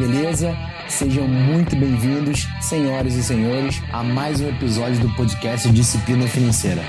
beleza? Sejam muito bem-vindos, senhoras e senhores, a mais um episódio do podcast Disciplina Financeira.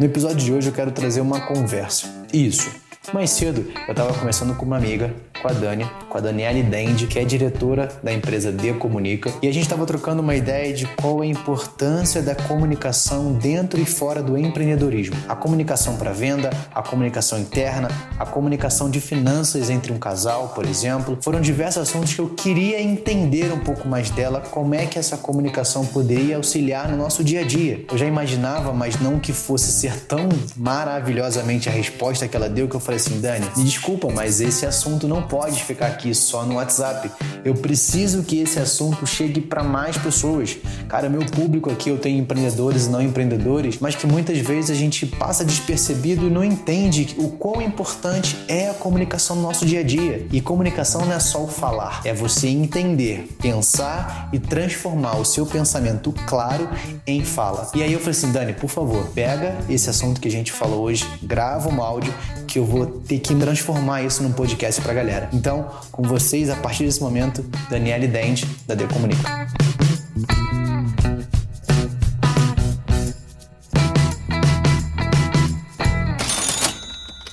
No episódio de hoje eu quero trazer uma conversa. Isso. Mais cedo eu estava conversando com uma amiga com a Dani, com a Daniele Dende, que é diretora da empresa De Comunica, e a gente estava trocando uma ideia de qual é a importância da comunicação dentro e fora do empreendedorismo. A comunicação para venda, a comunicação interna, a comunicação de finanças entre um casal, por exemplo, foram diversos assuntos que eu queria entender um pouco mais dela, como é que essa comunicação poderia auxiliar no nosso dia a dia. Eu já imaginava, mas não que fosse ser tão maravilhosamente a resposta que ela deu que eu falei assim, Dani, me desculpa, mas esse assunto não pode ficar aqui só no WhatsApp. Eu preciso que esse assunto chegue para mais pessoas. Cara, meu público aqui, eu tenho empreendedores e não empreendedores, mas que muitas vezes a gente passa despercebido e não entende o quão importante é a comunicação no nosso dia a dia. E comunicação não é só o falar, é você entender, pensar e transformar o seu pensamento claro em fala. E aí eu falei assim, Dani, por favor, pega esse assunto que a gente falou hoje, grava um áudio que eu vou ter que transformar isso num podcast pra galera. Então, com vocês, a partir desse momento, Daniele Dente, da Decomunica.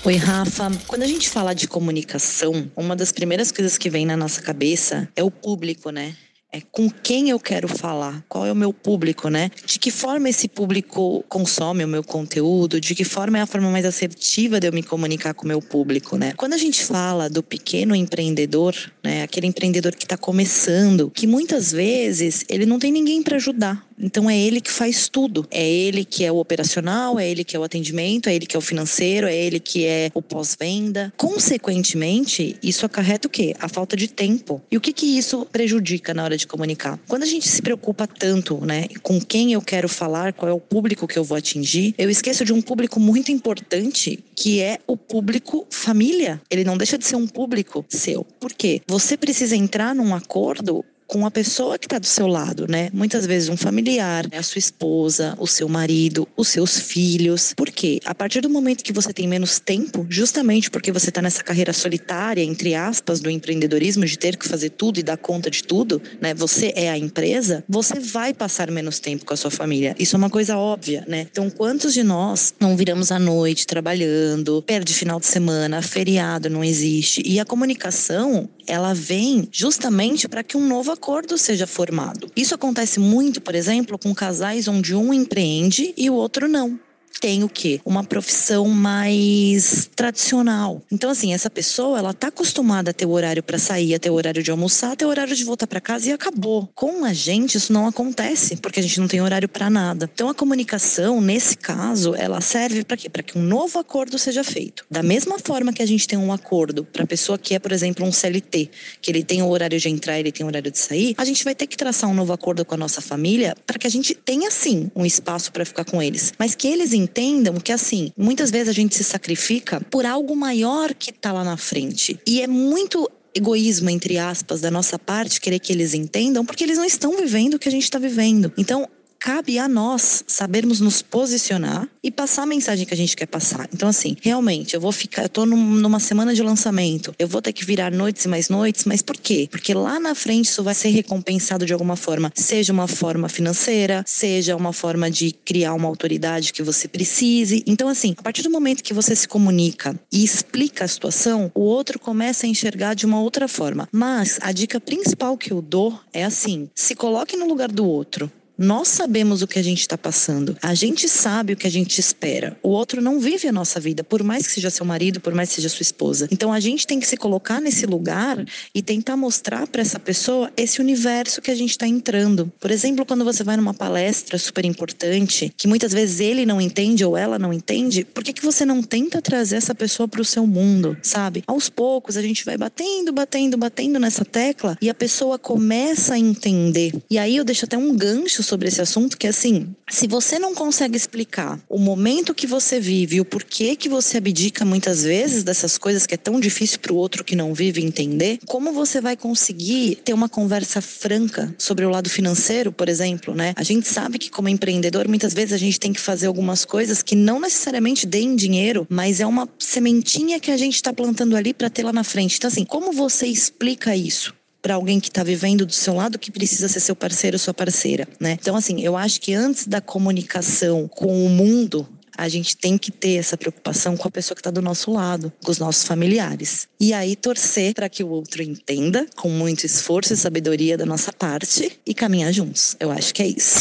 Oi, Rafa. Quando a gente fala de comunicação, uma das primeiras coisas que vem na nossa cabeça é o público, né? É com quem eu quero falar, qual é o meu público, né? De que forma esse público consome o meu conteúdo, de que forma é a forma mais assertiva de eu me comunicar com o meu público, né? Quando a gente fala do pequeno empreendedor, né, aquele empreendedor que está começando, que muitas vezes ele não tem ninguém para ajudar, então é ele que faz tudo. É ele que é o operacional, é ele que é o atendimento, é ele que é o financeiro, é ele que é o pós-venda. Consequentemente, isso acarreta o quê? A falta de tempo. E o que que isso prejudica na hora de comunicar? Quando a gente se preocupa tanto, né, com quem eu quero falar, qual é o público que eu vou atingir, eu esqueço de um público muito importante, que é o público família. Ele não deixa de ser um público seu. Por quê? Você precisa entrar num acordo com a pessoa que está do seu lado, né? Muitas vezes um familiar, né? a sua esposa, o seu marido, os seus filhos. Por quê? A partir do momento que você tem menos tempo, justamente porque você está nessa carreira solitária, entre aspas, do empreendedorismo, de ter que fazer tudo e dar conta de tudo, né? Você é a empresa, você vai passar menos tempo com a sua família. Isso é uma coisa óbvia, né? Então, quantos de nós não viramos à noite trabalhando, perde final de semana, feriado não existe? E a comunicação, ela vem justamente para que um novo acordo seja formado. Isso acontece muito, por exemplo, com casais onde um empreende e o outro não tem o quê? Uma profissão mais tradicional. Então, assim, essa pessoa, ela tá acostumada a ter o horário para sair, a ter o horário de almoçar, a ter o horário de voltar para casa e acabou. Com a gente, isso não acontece, porque a gente não tem horário para nada. Então, a comunicação, nesse caso, ela serve para quê? Para que um novo acordo seja feito. Da mesma forma que a gente tem um acordo para pessoa que é, por exemplo, um CLT, que ele tem o horário de entrar, ele tem o horário de sair, a gente vai ter que traçar um novo acordo com a nossa família para que a gente tenha, sim, um espaço para ficar com eles, mas que eles entendam que, assim, muitas vezes a gente se sacrifica por algo maior que está lá na frente. E é muito egoísmo, entre aspas, da nossa parte, querer que eles entendam, porque eles não estão vivendo o que a gente está vivendo. Então, cabe a nós sabermos nos posicionar e passar a mensagem que a gente quer passar. Então, assim, realmente, eu vou ficar, eu tô num, numa semana de lançamento, eu vou ter que virar noites e mais noites, mas por quê? Porque lá na frente isso vai ser recompensado de alguma forma, seja uma forma financeira, seja uma forma de criar uma autoridade que você precise. Então, assim, a partir do momento que você se comunica e explica a situação, o outro começa a enxergar de uma outra forma. Mas a dica principal que eu dou é assim: se coloque no lugar do outro. Nós sabemos o que a gente está passando. A gente sabe o que a gente espera. O outro não vive a nossa vida, por mais que seja seu marido, por mais que seja sua esposa. Então a gente tem que se colocar nesse lugar e tentar mostrar para essa pessoa esse universo que a gente está entrando. Por exemplo, quando você vai numa palestra super importante, que muitas vezes ele não entende ou ela não entende, por que, que você não tenta trazer essa pessoa para o seu mundo, sabe? Aos poucos a gente vai batendo, batendo, batendo nessa tecla e a pessoa começa a entender. E aí eu deixo até um gancho sobre esse assunto, que é assim, se você não consegue explicar o momento que você vive, o porquê que você abdica muitas vezes dessas coisas que é tão difícil para o outro que não vive entender, como você vai conseguir ter uma conversa franca sobre o lado financeiro, por exemplo, né? A gente sabe que como empreendedor, muitas vezes a gente tem que fazer algumas coisas que não necessariamente deem dinheiro, mas é uma sementinha que a gente está plantando ali para ter lá na frente. Então, assim, como você explica isso? Para alguém que está vivendo do seu lado que precisa ser seu parceiro ou sua parceira, né? Então, assim, eu acho que antes da comunicação com o mundo, a gente tem que ter essa preocupação com a pessoa que está do nosso lado, com os nossos familiares. E aí torcer para que o outro entenda, com muito esforço e sabedoria da nossa parte, e caminhar juntos. Eu acho que é isso.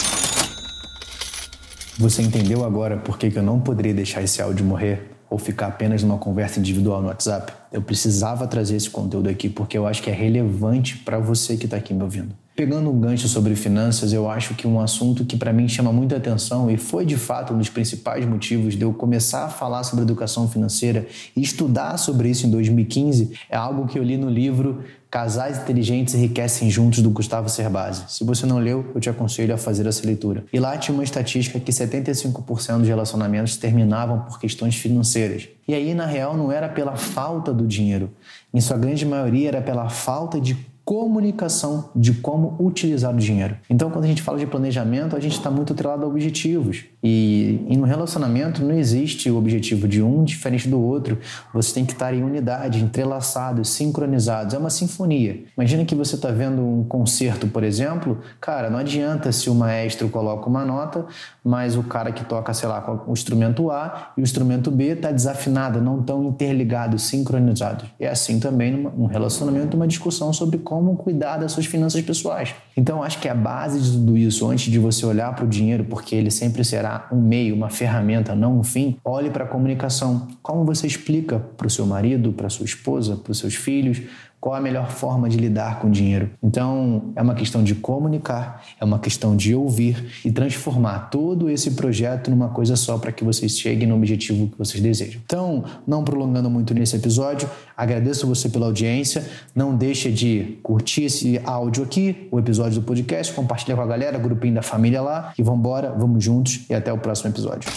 Você entendeu agora por que, eu não poderia deixar esse áudio morrer? Ou ficar apenas numa conversa individual no WhatsApp. Eu precisava trazer esse conteúdo aqui porque eu acho que é relevante para você que está aqui me ouvindo. Pegando um gancho sobre finanças, eu acho que um assunto que para mim chama muita atenção e foi de fato um dos principais motivos de eu começar a falar sobre educação financeira e estudar sobre isso em 2015 é algo que eu li no livro Casais Inteligentes Enriquecem Juntos, do Gustavo Cerbasi. Se você não leu, eu te aconselho a fazer essa leitura. E lá tinha uma estatística que 75% dos relacionamentos terminavam por questões financeiras. E aí, na real, não era pela falta do dinheiro. Em sua grande maioria, era pela falta de comunicação de como utilizar o dinheiro. Então, quando a gente fala de planejamento, a gente está muito atrelado a objetivos. E, no relacionamento não existe o objetivo de um diferente do outro. Você tem que estar em unidade, entrelaçados, sincronizados. É uma sinfonia. Imagina que você está vendo um concerto, por exemplo. Cara, não adianta se o maestro coloca uma nota, mas o cara que toca, sei lá, o instrumento A e o instrumento B está desafinado, não estão interligados, sincronizados. É assim também num relacionamento, uma discussão sobre como como cuidar das suas finanças pessoais. Então, acho que a base de tudo isso, antes de você olhar para o dinheiro, porque ele sempre será um meio, uma ferramenta, não um fim, olhe para a comunicação. Como você explica para o seu marido, para sua esposa, para os seus filhos, qual a melhor forma de lidar com o dinheiro. Então, é uma questão de comunicar, é uma questão de ouvir e transformar todo esse projeto numa coisa só para que vocês cheguem no objetivo que vocês desejam. Então, não prolongando muito nesse episódio, agradeço você pela audiência. Não deixe de curtir esse áudio aqui, o episódio do podcast, compartilhar com a galera, grupinho da família lá e vamos embora, vamos juntos e até o próximo episódio.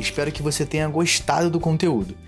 Espero que você tenha gostado do conteúdo.